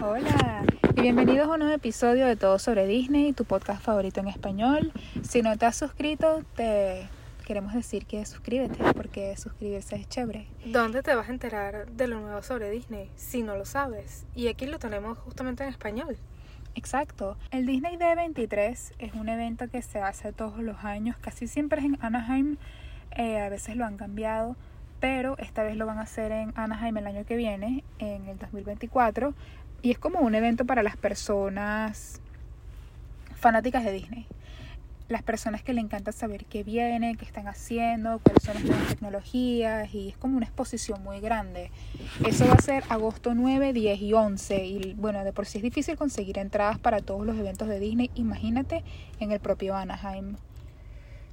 Hola y bienvenidos a un nuevo episodio de Todo sobre Disney, tu podcast favorito en español. Si no te has suscrito, te queremos decir que suscríbete porque suscribirse es chévere. ¿Dónde te vas a enterar de lo nuevo sobre Disney si no lo sabes? Y aquí lo tenemos justamente en español. Exacto. El Disney D23 es un evento que se hace todos los años, casi siempre es en Anaheim, eh, a veces lo han cambiado, pero esta vez lo van a hacer en Anaheim el año que viene, en el 2024, y es como un evento para las personas fanáticas de Disney. Las personas que le encanta saber qué viene, qué están haciendo, cuáles son las nuevas tecnologías y es como una exposición muy grande. Eso va a ser agosto 9, 10 y 11 y bueno, de por sí es difícil conseguir entradas para todos los eventos de Disney, imagínate en el propio Anaheim.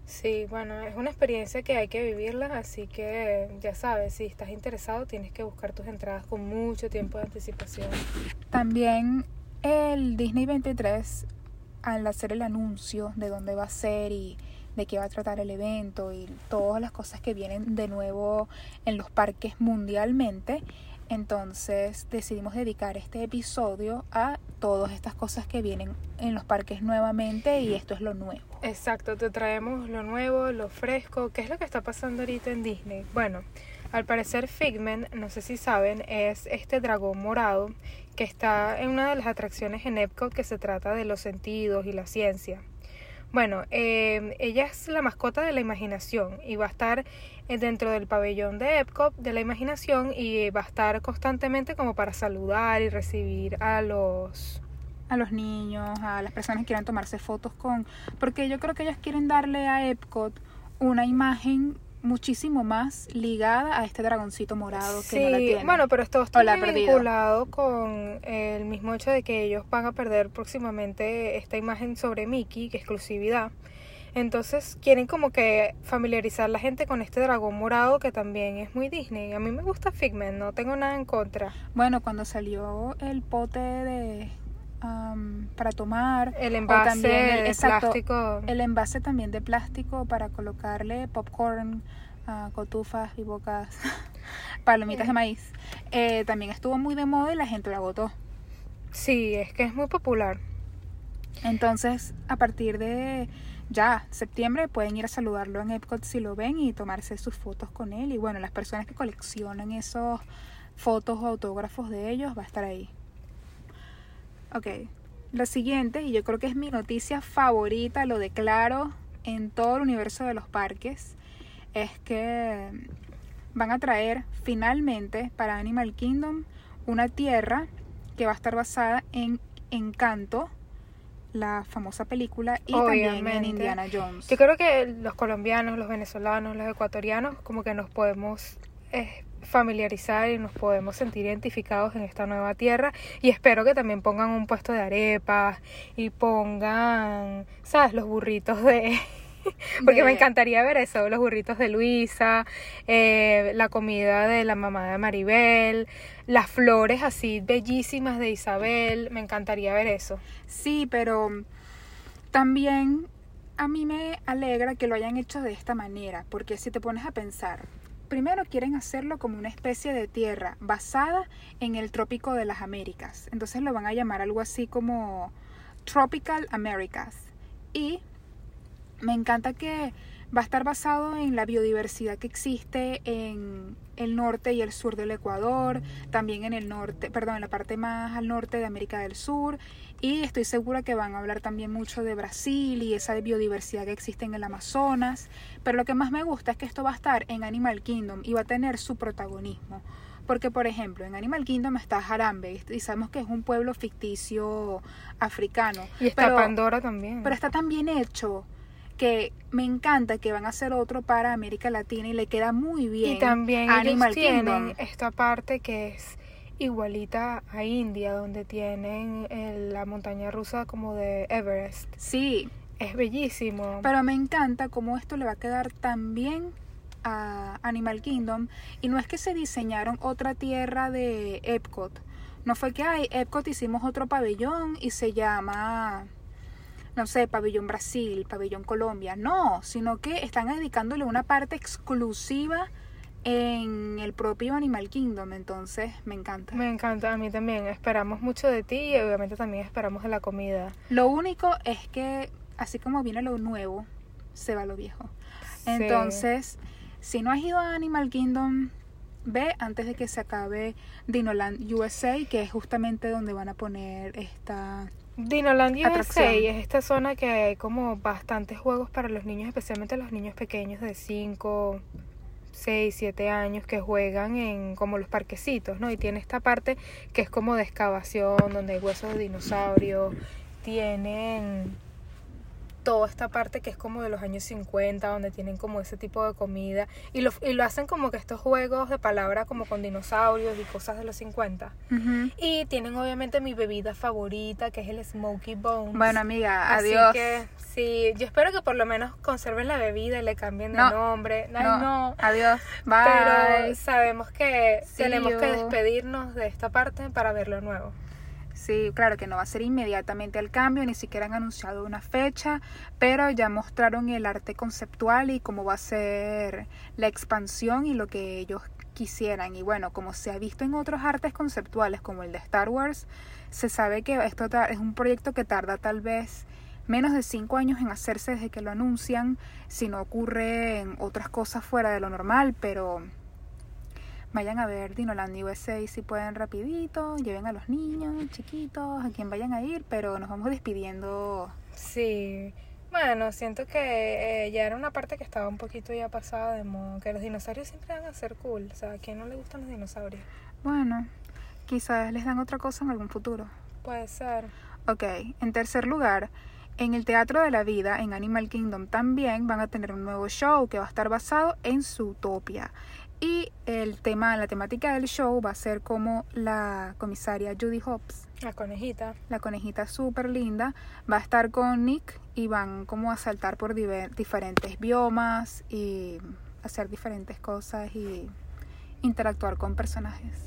Sí, bueno, es una experiencia que hay que vivirla, así que ya sabes, si estás interesado tienes que buscar tus entradas con mucho tiempo de anticipación. También el Disney 23, al hacer el anuncio de dónde va a ser y de qué va a tratar el evento y todas las cosas que vienen de nuevo en los parques mundialmente, entonces decidimos dedicar este episodio a todas estas cosas que vienen en los parques nuevamente y esto es lo nuevo. Exacto, te traemos lo nuevo, lo fresco. ¿Qué es lo que está pasando ahorita en Disney? Bueno, al parecer Figment, no sé si saben, es este dragón morado que está en una de las atracciones en Epcot que se trata de los sentidos y la ciencia. Bueno, eh, ella es la mascota de la imaginación y va a estar eh, dentro del pabellón de Epcot de la imaginación y va a estar constantemente como para saludar y recibir a los a los niños, a las personas que quieran tomarse fotos con, porque yo creo que ellas quieren darle a Epcot una imagen muchísimo más ligada a este dragoncito morado que no la tiene. Bueno, pero esto está vinculado con el mismo hecho de que ellos van a perder próximamente esta imagen sobre Mickey, que exclusividad. Entonces quieren como que familiarizar la gente con este dragón morado que también es muy Disney. A mí me gusta Figment, no tengo nada en contra. Bueno, cuando salió el pote de para tomar. El envase de plástico. El envase también de plástico para colocarle popcorn, uh, cotufas y bocas, palomitas de maíz. Eh, también estuvo muy de moda y la gente lo agotó. Sí, es que es muy popular. Entonces, a partir de ya septiembre pueden ir a saludarlo en Epcot si lo ven y tomarse sus fotos con él. Y bueno, las personas que coleccionan esos fotos o autógrafos de ellos va a estar ahí. Ok, lo siguiente, y yo creo que es mi noticia favorita, lo declaro en todo el universo de los parques, es que van a traer finalmente para Animal Kingdom una tierra que va a estar basada en Encanto, la famosa película, y también en Indiana Jones. Yo creo que los colombianos, los venezolanos, los ecuatorianos, como que nos podemos eh, familiarizar y nos podemos sentir identificados en esta nueva tierra y espero que también pongan un puesto de arepas y pongan, ¿sabes? Los burritos de... Porque me encantaría ver eso, los burritos de Luisa, eh, la comida de la mamá de Maribel, las flores así bellísimas de Isabel, me encantaría ver eso. Sí, pero también a mí me alegra que lo hayan hecho de esta manera, porque si te pones a pensar, primero quieren hacerlo como una especie de tierra basada en el trópico de las Américas. Entonces lo van a llamar algo así como Tropical Americas. Y me encanta que va a estar basado en la biodiversidad que existe en el norte y el sur del Ecuador, también en el norte, perdón, en la parte más al norte de América del Sur y estoy segura que van a hablar también mucho de Brasil y esa biodiversidad que existe en el Amazonas, pero lo que más me gusta es que esto va a estar en Animal Kingdom y va a tener su protagonismo. Porque, por ejemplo, en Animal Kingdom está Harambe y sabemos que es un pueblo ficticio africano. Y está Pandora también. Pero está tan bien hecho que me encanta que van a hacer otro para América Latina y le queda muy bien. Y también Animal tienen esta parte que es igualita a India, donde tienen la montaña rusa como de Everest. Sí. Es bellísimo. Pero me encanta cómo esto le va a quedar tan bien a Animal Kingdom. Y no es que se diseñaron otra tierra de Epcot. No fue que hay Epcot hicimos otro pabellón y se llama no sé, pabellón Brasil, pabellón Colombia, no, sino que están dedicándole una parte exclusiva en el propio Animal Kingdom, entonces me encanta. Me encanta, a mí también. Esperamos mucho de ti y obviamente también esperamos de la comida. Lo único es que, así como viene lo nuevo, se va lo viejo. Sí. Entonces, si no has ido a Animal Kingdom, ve antes de que se acabe Dinoland USA, que es justamente donde van a poner esta... Dinoland USA Atracción. es esta zona que hay como bastantes juegos para los niños, especialmente los niños pequeños de 5, 6, 7 años que juegan en como los parquecitos, ¿no? Y tiene esta parte que es como de excavación, donde hay huesos de dinosaurio, tienen toda esta parte que es como de los años 50, donde tienen como ese tipo de comida y lo, y lo hacen como que estos juegos de palabra como con dinosaurios y cosas de los 50. Ujú. Y tienen obviamente mi bebida favorita, que es el Smoky Bones. Bueno, amiga, Así adiós. que sí, yo espero que por lo menos conserven la bebida y le cambien de No, nombre. Ay, no, no. Adiós. Bye. Pero sabemos que See tenemos que despedirnos de esta parte para ver lo nuevo. Sí, claro que no va a ser inmediatamente el cambio, ni siquiera han anunciado una fecha, pero ya mostraron el arte conceptual y cómo va a ser la expansión y lo que ellos quisieran. Y bueno, como se ha visto en otros artes conceptuales como el de Star Wars, se sabe que esto es un proyecto que tarda tal vez menos de cinco años en hacerse desde que lo anuncian, si no ocurren otras cosas fuera de lo normal, pero vayan a ver Dinoland USA si pueden rapidito, lleven a los niños chiquitos, a quien vayan a ir, pero nos vamos despidiendo. Sí. Bueno, siento que eh, ya era una parte que estaba un poquito ya pasada de modo, que los dinosaurios siempre van a ser cool. O sea, ¿a quién no le gustan los dinosaurios? Bueno, quizás les dan otra cosa en algún futuro. Puede ser. Ok, en tercer lugar, en el Teatro de la Vida, en Animal Kingdom también van a tener un nuevo show que va a estar basado en Zootopia. Y el tema, la temática del show va a ser como la comisaria Judy Hopps, La conejita. la conejita súper linda, va a estar con Nick y van como a saltar por diferentes biomas y hacer diferentes cosas y interactuar con personajes.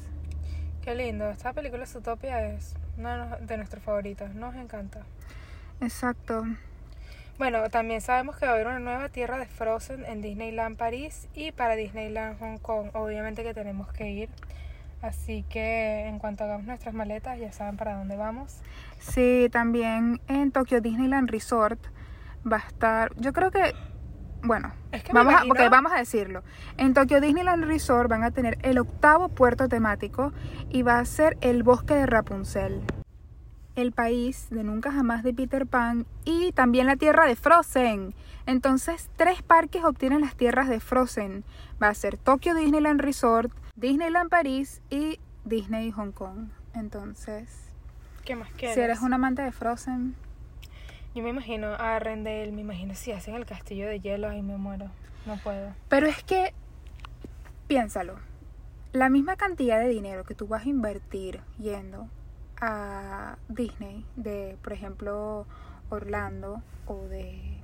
Qué lindo. Esta película Zootopia es una de nuestros favoritos. Nos encanta. Exacto. Bueno, también sabemos que va a haber una nueva tierra de Frozen en Disneyland París y para Disneyland Hong Kong. Obviamente que tenemos que ir. Así que en cuanto hagamos nuestras maletas ya saben para dónde vamos. Sí, también en Tokyo Disneyland Resort va a estar, yo creo que, bueno, Es que vamos, a, vamos a decirlo. En Tokyo Disneyland Resort van a tener el octavo puerto temático y va a ser el bosque de Rapunzel, el país de nunca jamás de Peter Pan y también la tierra de Frozen. Entonces, tres parques obtienen las tierras de Frozen. Va a ser Tokyo Disneyland Resort, Disneyland París y Disney Hong Kong. Entonces, ¿Qué más quieres? si eres un amante de Frozen, Yo me imagino a Arendelle, me imagino si hacen el castillo de hielo, ahí me muero. No puedo. pero es que, piénsalo, la misma cantidad de dinero que tú vas a invertir yendo a Disney, de por ejemplo Orlando o de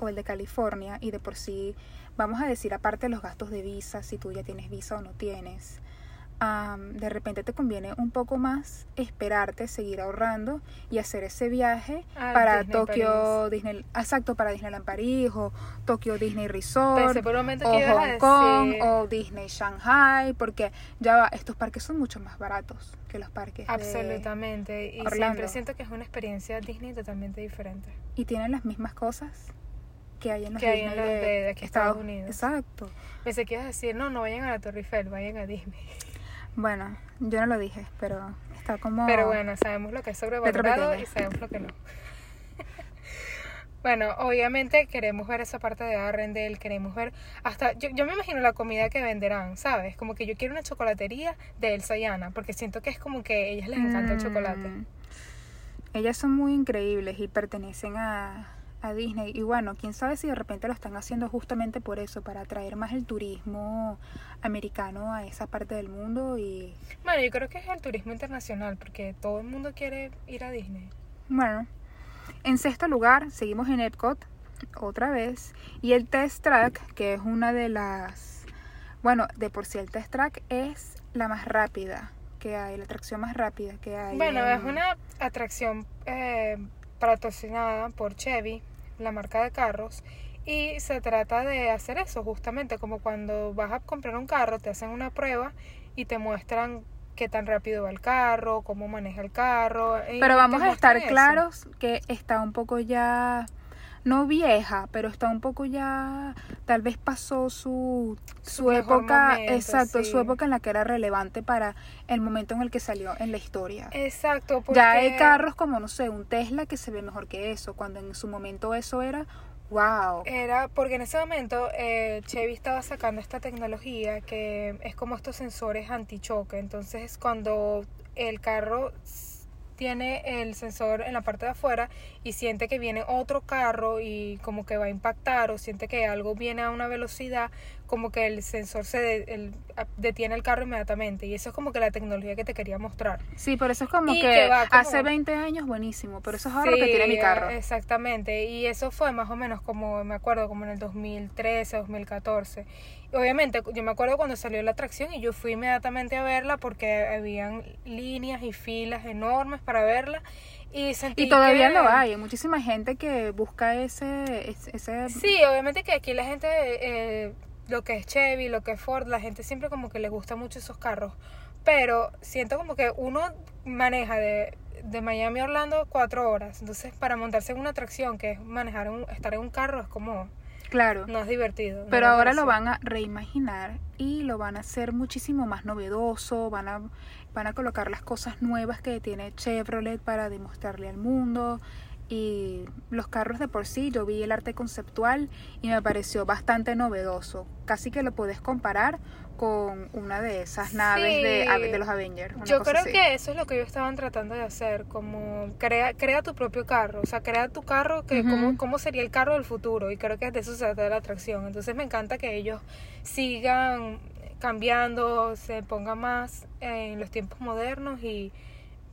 o el de California y de por sí vamos a decir aparte los gastos de visa si tú ya tienes visa o no tienes de repente te conviene un poco más esperarte seguir ahorrando y hacer ese viaje Al para Disney Tokio Disney exacto para Disneyland París o Tokio Disney Resort por un momento o que Hong Kong decir- o Disney Shanghai porque ya va, estos parques son mucho más baratos que los parques de- Absolutamente. Y Orlando. siempre siento que es una experiencia Disney totalmente diferente. y tienen las mismas cosas que hay en los Que hay en Disney los de aquí, Estados Unidos. Exacto. Pensé que ibas a decir, no, no vayan a la Torre Eiffel, vayan a Disney. Bueno, yo no lo dije, pero está como Pero bueno, sabemos lo que es sobrevalorado y sabemos lo que no. bueno, obviamente queremos ver esa parte de Arendelle, queremos ver hasta, yo, yo me imagino la comida que venderán, ¿sabes? Como que yo quiero una chocolatería de Elsa y Anna, porque siento que es como que a ellas les encanta el chocolate. Mm. Ellas son muy increíbles y pertenecen a, a Disney. Y bueno, quién sabe si de repente lo están haciendo justamente por eso, para atraer más el turismo americano a esa parte del mundo. Y Bueno, yo creo que es el turismo internacional, porque todo el mundo quiere ir a Disney. bueno, en sexto lugar seguimos en Epcot otra vez. Y el Test Track, que es una de las... Bueno, de por sí el Test Track es la más rápida que hay, la atracción más rápida que hay. Bueno, en- es una atracción eh, patrocinada por Chevy, la marca de carros, Y se trata de hacer eso, justamente como cuando vas a comprar un carro, te hacen una prueba y te muestran qué tan rápido va el carro, cómo maneja el carro. Pero vamos a estar claros que está un poco ya, no vieja, pero está un poco ya, tal vez pasó su, su, época, momento, exacto, sí. su época en la que era relevante para el momento en el que salió en la historia. Exacto, porque... Ya hay carros como, no sé, un Tesla que se ve mejor que eso, cuando en su momento eso era, wow. Era porque en ese momento eh, Chevy estaba sacando esta tecnología que es como estos sensores antichoque. Entonces, cuando el carro tiene el sensor en la parte de afuera y siente que viene otro carro y como que va a impactar o siente que algo viene a una velocidad, como que el sensor se de- el- detiene el carro inmediatamente. Y eso es como que la tecnología que te quería mostrar. Sí, pero eso es como Y que, que va como- hace 20 años buenísimo, pero eso es ahora lo que tiene mi Sí, carro. eh, Exactamente, y eso fue más o menos como, me acuerdo, como en el 2013, 2014. Y obviamente, yo me acuerdo cuando salió la atracción y yo fui inmediatamente a verla porque habían líneas y filas enormes para verla. Y todavía que- lo hay, hay muchísima gente que busca ese, ese, ese- Sí, obviamente que aquí la gente, eh, lo que es Chevy, lo que es Ford, la gente siempre como que le gusta mucho esos carros. Pero siento como que uno maneja de, de Miami a Orlando cuatro horas. Entonces, para montarse en una atracción, que es manejar, un, estar en un carro, es como, claro. no es divertido. no Pero ahora lo van a reimaginar y lo van a hacer muchísimo más novedoso, van a, van a colocar las cosas nuevas que tiene Chevrolet para demostrarle al mundo. Y los carros de por sí, yo vi el arte conceptual y me pareció bastante novedoso. Casi que lo puedes comparar con una de esas naves de, Sí. de los Avengers. Yo creo así. que eso es lo que ellos estaban tratando de hacer, como crea, crea tu propio carro, o sea, crea tu carro, que Ujú. cómo, cómo sería el carro del futuro, y creo que de eso se trata la atracción. Entonces me encanta que ellos sigan cambiando, se pongan más en los tiempos modernos y,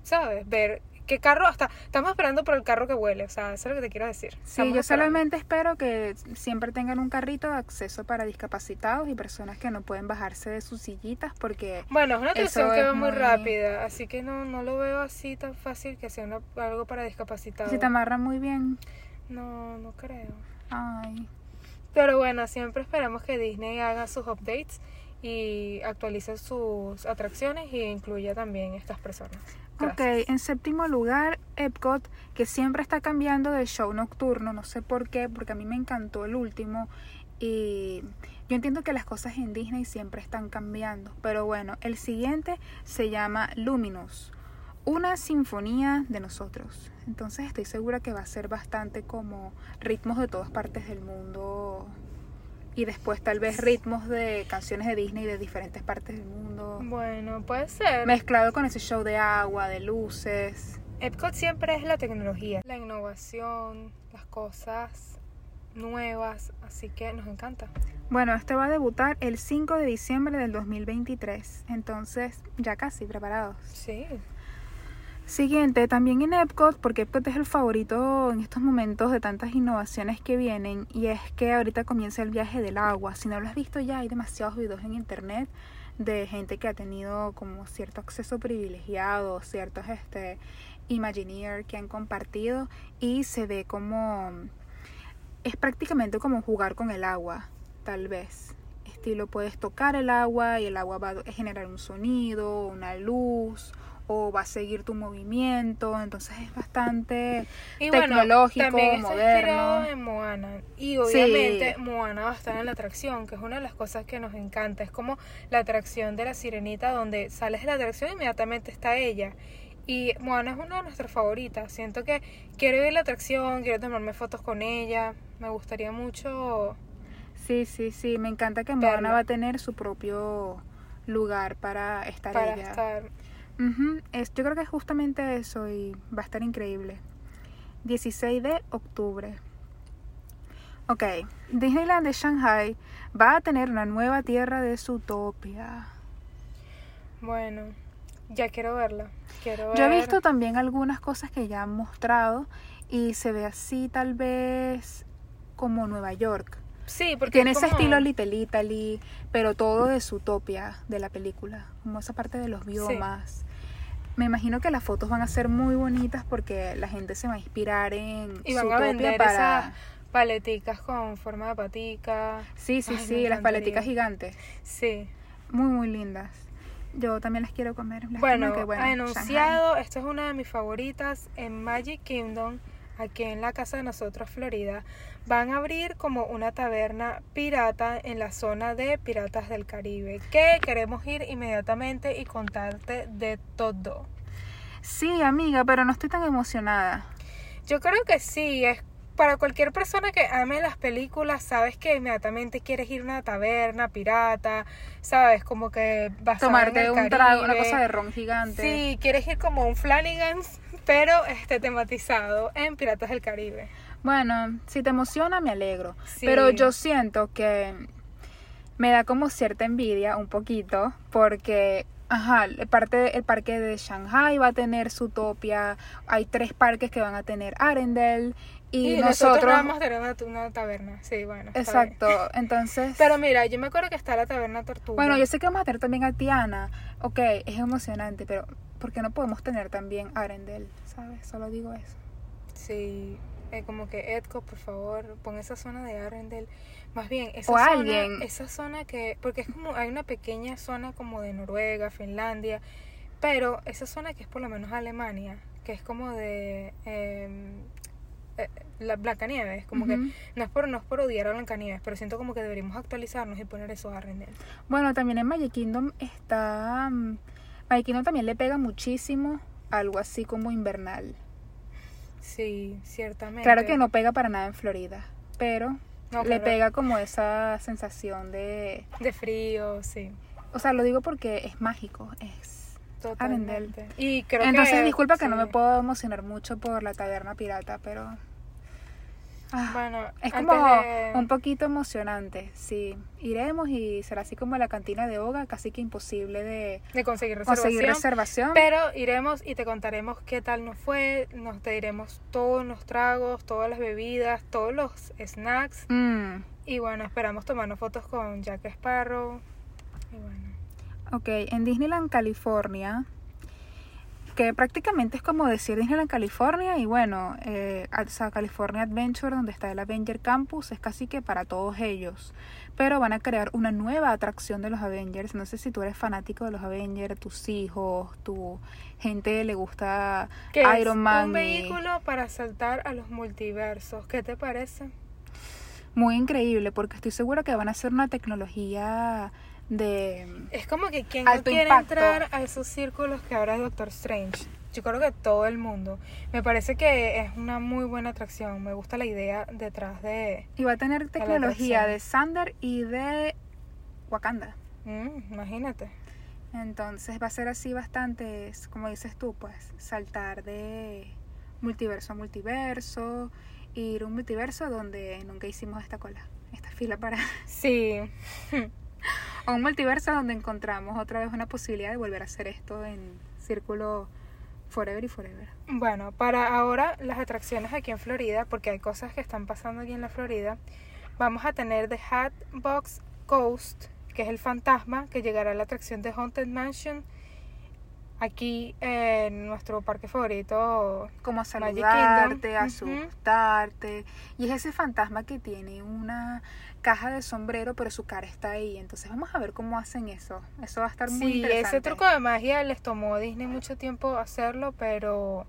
¿sabes? Ver qué carro, hasta estamos esperando por el carro que huele, o sea, eso es lo que te quiero decir. Sí, Estamos yo esperando. solamente espero que siempre tengan un carrito de acceso para discapacitados y personas que no pueden bajarse de sus sillitas porque Bueno, es una atracción Eso que va muy muy- rápida, así que no, no lo veo así tan fácil que sea una- algo para discapacitados. si te amarran muy bien. No, no creo. Ay. Pero bueno, siempre esperamos que Disney haga sus updates y actualice sus atracciones y incluya también estas personas. Ok, Gracias. en séptimo lugar, Epcot, que siempre está cambiando de show nocturno, no sé por qué, porque a mí me encantó el último y yo entiendo que las cosas en Disney siempre están cambiando, pero bueno, el siguiente se llama Luminous, una sinfonía de nosotros. Entonces estoy segura que va a ser bastante como ritmos de todas partes del mundo y después tal vez ritmos de canciones de Disney de diferentes partes del mundo. Bueno, puede ser. Mezclado con ese show de agua, de luces. Epcot siempre es la tecnología, la innovación, las cosas nuevas, así que nos encanta. Bueno, este va a debutar el 5 de diciembre del 2023. Entonces, ya casi preparados. Sí. Siguiente, también en Epcot, porque Epcot es el favorito en estos momentos de tantas innovaciones que vienen, y es que ahorita comienza el viaje del agua. Si no lo has visto ya, hay demasiados videos en internet de gente que ha tenido como cierto acceso privilegiado, ciertos este Imagineer que han compartido y se ve como es prácticamente como jugar con el agua, tal vez. Estilo puedes tocar el agua y el agua va a generar un sonido, una luz o va a seguir tu movimiento, entonces es bastante Y Tecnológico, bueno, moderno. en Moana. Y obviamente Moana va a estar en la atracción, que es una de las cosas que nos encanta. Es como la atracción de la sirenita, donde sales de la atracción y inmediatamente está ella. Y Moana es una de nuestras favoritas. Siento que quiero ir a la atracción, quiero tomarme fotos con ella. Me gustaría mucho. Sí, sí, sí, me encanta que. Moana va a tener su propio lugar para estar para ella. estar. Ujú, es, yo creo que es justamente eso y va a estar increíble. 16 de octubre. Ok, Disneyland de Shanghai va a tener una nueva tierra de Zootopia. Bueno, ya quiero verla. Quiero Yo he ver- visto también algunas cosas que ya han mostrado y se ve así tal vez como Nueva York. Sí, porque Tiene es ese como- estilo Little Italy, pero todo de Zootopia de la película, como esa parte de los biomas. Me imagino que las fotos van a ser muy bonitas porque la gente se va a inspirar en Y van a Zootopia vender para esa- paleticas con forma de patica. Sí, sí, Ay, sí, las encantaría. paleticas gigantes. Sí. Muy, muy lindas. Yo también las quiero comer. Bueno, que, bueno, anunciado, esta es una de mis favoritas en Magic Kingdom, aquí en la casa de nosotros, Florida. Van a abrir como una taberna pirata en la zona de Piratas del Caribe, que queremos ir inmediatamente y contarte de todo. Sí, amiga, pero no estoy tan emocionada. Yo creo que sí, es para cualquier persona que ame las películas, sabes que inmediatamente quieres ir a una taberna pirata, sabes, como que vas Tomarte un trago, una cosa de ron gigante. Sí, quieres ir como un Flanagan's, pero este tematizado en Piratas del Caribe. Bueno, si te emociona, me alegro. Sí. Pero yo siento que me da como cierta envidia, un poquito, porque, ajá, el, parte, el parque de Shanghai va a tener su topia, hay tres parques que van a tener Arendelle, y, Y, nosotros, nosotros... vamos a tener una, una taberna, sí, bueno. Exacto, entonces... Pero mira, yo me acuerdo que está la taberna Tortuga. Bueno, yo sé que vamos a tener también a Tiana. Ok, es emocionante, pero ¿por qué no podemos tener también Arendelle? ¿Sabes? Solo digo eso. Sí, eh, como que Edco, por favor, pon esa zona de Arendelle. Más bien, esa O zona, alguien. esa zona que, porque es como, hay una pequeña zona como de Noruega, Finlandia, pero esa zona que es por lo menos Alemania, que es como de eh, eh, la Blancanieves, como que Ujú. no es por no es por odiar a Blancanieves, pero siento como que deberíamos actualizarnos y poner eso a Arendelle. Bueno, también en Magic Kingdom está... mm, Magic Kingdom también le pega muchísimo algo así como invernal. Sí, ciertamente. Claro que no pega para nada en Florida, pero No, le claro. pega como esa sensación de... de frío, sí. O sea, lo digo porque es mágico, es... Arendelle. Totalmente. Y creo Entonces, que, disculpa que no me puedo emocionar mucho por la taberna pirata, pero... Ah, Bueno, es como de- un poquito emocionante, sí. Iremos y será así como la cantina de Oga, casi que imposible de de conseguir reservación. conseguir reservación. Pero iremos y te contaremos qué tal nos fue, nos te diremos todos los tragos, todas las bebidas, todos los snacks. Mm, Y bueno, esperamos tomarnos fotos con Jack Sparrow. Y bueno. Ok, en Disneyland, California, que prácticamente es como decir Disneyland, California, y bueno, eh, o sea, California Adventure, donde está el Avenger Campus, es casi que para todos ellos. Pero van a crear una nueva atracción de los Avengers. No sé si tú eres fanático de los Avengers, tus hijos, tu gente le gusta Que es Iron Man. un vehículo para saltar a los multiversos. ¿Qué te parece? Muy increíble, porque estoy segura que van a hacer una tecnología de... Es como que quien no quiere impacto. entrar a esos círculos que ahora es Doctor Strange. Yo creo que todo el mundo. Me parece que es una muy buena atracción. Me gusta la idea detrás de... Y va a tener tecnología de Sander y de Wakanda. Mm, imagínate. Entonces va a ser así bastante, como dices tú, pues saltar de multiverso a multiverso, ir a un multiverso donde nunca hicimos esta cola, esta fila para... Sí. O un multiverso donde encontramos otra vez una posibilidad de volver a hacer esto en círculo forever y forever. Bueno, para ahora las atracciones aquí en Florida, porque hay cosas que están pasando aquí en la Florida, vamos a tener The Hatbox Ghost, que es el fantasma que llegará a la atracción de Haunted Mansion aquí en nuestro parque favorito. Como a saludarte, asustarte. Y es ese fantasma que tiene una caja de sombrero, pero su cara está ahí. Entonces vamos a ver cómo hacen eso. Eso va a estar muy Sí, interesante. ese truco de magia les tomó a Disney mucho tiempo hacerlo, pero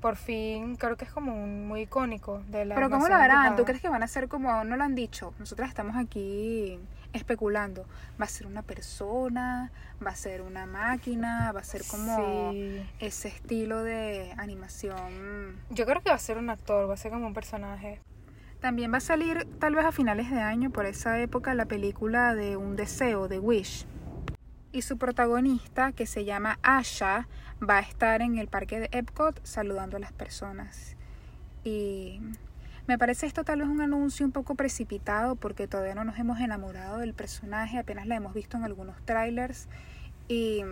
por fin creo que es como un muy icónico de la Pero ¿cómo lo harán? ¿Tú crees que van a ser como no lo han dicho? Nosotros estamos aquí especulando. ¿Va a ser una persona? ¿Va a ser una máquina? ¿Va a ser como Sí. ese estilo de animación? Yo creo que va a ser un actor, va a ser como un personaje. También va a salir tal vez a finales de año, por esa época, la película de Un Deseo, de Wish. Y su protagonista, que se llama Asha, va a estar en el parque de Epcot saludando a las personas. Y me parece esto tal vez un anuncio un poco precipitado porque todavía no nos hemos enamorado del personaje, apenas la hemos visto en algunos trailers. Y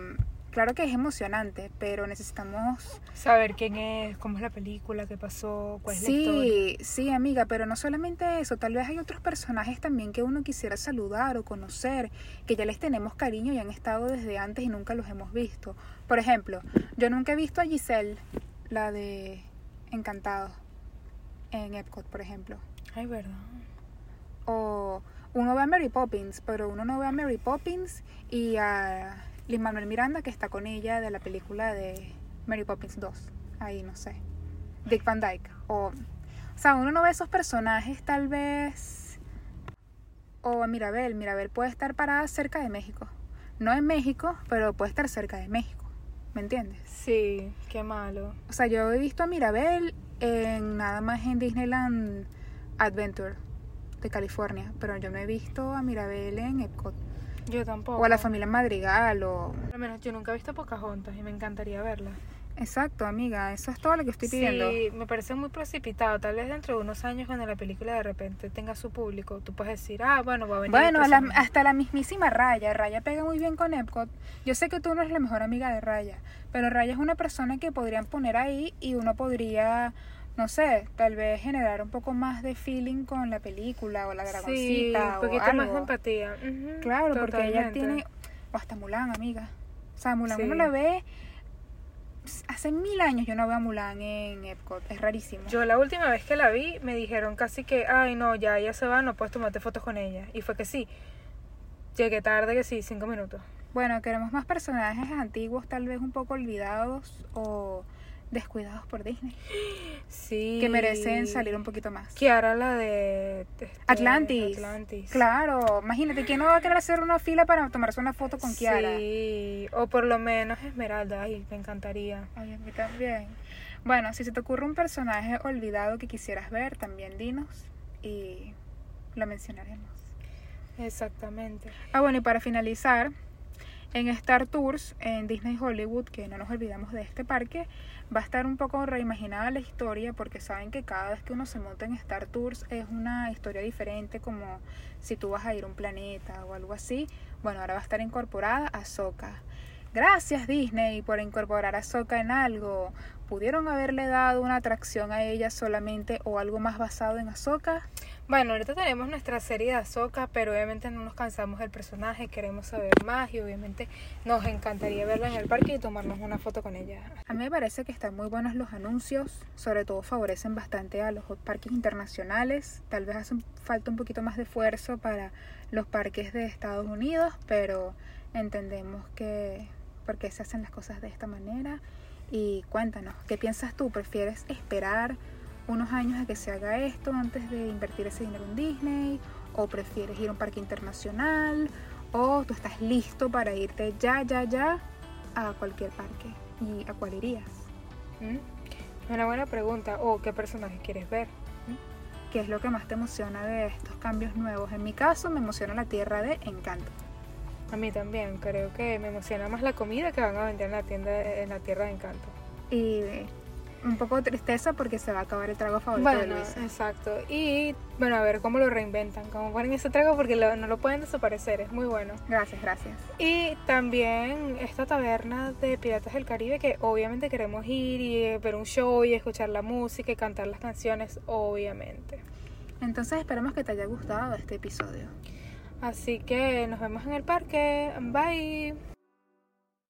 claro que es emocionante, pero necesitamos Saber quién es, cómo es la película, qué pasó, cuál es la historia. Sí, sí, amiga, pero no solamente eso, tal vez hay otros personajes también que uno quisiera saludar o conocer, que ya les tenemos cariño y han estado desde antes y nunca los hemos visto. Por ejemplo, yo nunca he visto a Giselle, la de Encantado, en Epcot, por ejemplo. Ay, verdad. O uno ve a Mary Poppins, pero uno no ve a Mary Poppins y a Lin Manuel Miranda que está con ella de la película de Mary Poppins 2. Ahí no sé. Dick Van Dyke. O, o sea, uno no ve esos personajes tal vez. O a Mirabel. Mirabel puede estar parada cerca de México. No en México, pero puede estar cerca de México. ¿Me entiendes? Sí, qué malo. O sea, yo he visto a Mirabel en nada más en Disneyland Adventure de California, pero yo no he visto a Mirabel en Epcot. Yo tampoco. O a la familia Madrigal, o... Lo menos yo nunca he visto Pocahontas y me encantaría verla. Exacto, amiga, eso es todo lo que estoy pidiendo. Sí, me parece muy precipitado. Tal vez dentro de unos años, cuando la película de repente tenga su público, tú puedes decir, ah, bueno, va a venir. Bueno, a la- hasta la mismísima Raya. Raya pega muy bien con Epcot. Yo sé que tú no eres la mejor amiga de Raya, pero Raya es una persona que podrían poner ahí y uno podría, no sé, tal vez generar un poco más de feeling con la película o la Sí, dragoncita un poquito o más de empatía. Claro, porque ella tiene. O hasta Mulan, amiga. O sea, Mulan Sí. uno la ve. Hace mil años yo no veo a Mulan en Epcot. Es rarísimo. Yo la última vez que la vi me dijeron casi que, ay no, ya ella se va, no puedes tomarte fotos con ella. Y fue que sí. Llegué tarde, que sí, cinco minutos. Bueno, queremos más personajes antiguos, tal vez un poco olvidados o descuidados por Disney. Sí. Que merecen salir un poquito más. Kiara, la de... este, Atlantis. Atlantis. Claro, imagínate, ¿quién no va a querer hacer una fila para tomarse una foto con Kiara? Sí, o por lo menos Esmeralda, ay, me encantaría. Ay, a mí también. Bueno, si se te ocurre un personaje olvidado que quisieras ver, también dinos y lo mencionaremos. Exactamente. Ah, bueno, y para finalizar, en Star Tours, en Disney Hollywood, que no nos olvidamos de este parque, va a estar un poco reimaginada la historia porque saben que cada vez que uno se monta en Star Tours es una historia diferente como si tú vas a ir a un planeta o algo así. Bueno, ahora va a estar incorporada Ahsoka. Gracias Disney por incorporar a Ahsoka en algo. ¿Pudieron haberle dado una atracción a ella solamente o algo más basado en Ahsoka? Bueno, ahorita tenemos nuestra serie de Ahsoka, pero obviamente no nos cansamos del personaje, queremos saber más y obviamente nos encantaría verla en el parque y tomarnos una foto con ella. A mí me parece que están muy buenos los anuncios, sobre todo favorecen bastante a los parques internacionales. Tal vez hace falta un poquito más de esfuerzo para los parques de Estados Unidos, pero entendemos que por qué se hacen las cosas de esta manera. Y cuéntanos, ¿qué piensas tú? ¿Prefieres esperar unos años a que se haga esto antes de invertir ese dinero en Disney? ¿O prefieres ir a un parque internacional? ¿O tú estás listo para irte ya, ya, ya a cualquier parque? ¿Y a cuál irías? ¿Mm? Una buena pregunta. ¿O qué personaje quieres ver? ¿Qué es lo que más te emociona de estos cambios nuevos? En mi caso me emociona la tierra de Encanto. A mí también, creo que me emociona más la comida que van a vender en la tienda en la Tierra de Encanto. Y un poco de tristeza porque se va a acabar el trago favorito de Bueno, Luisa. exacto. Y bueno, a ver cómo lo reinventan, cómo ponen ese trago porque lo- no lo pueden desaparecer, es muy bueno. Gracias, gracias. Y también esta taberna de Piratas del Caribe que obviamente queremos ir y eh, ver un show y escuchar la música y cantar las canciones, obviamente. Entonces esperemos que te haya gustado este episodio. Así que nos vemos en el parque. Bye.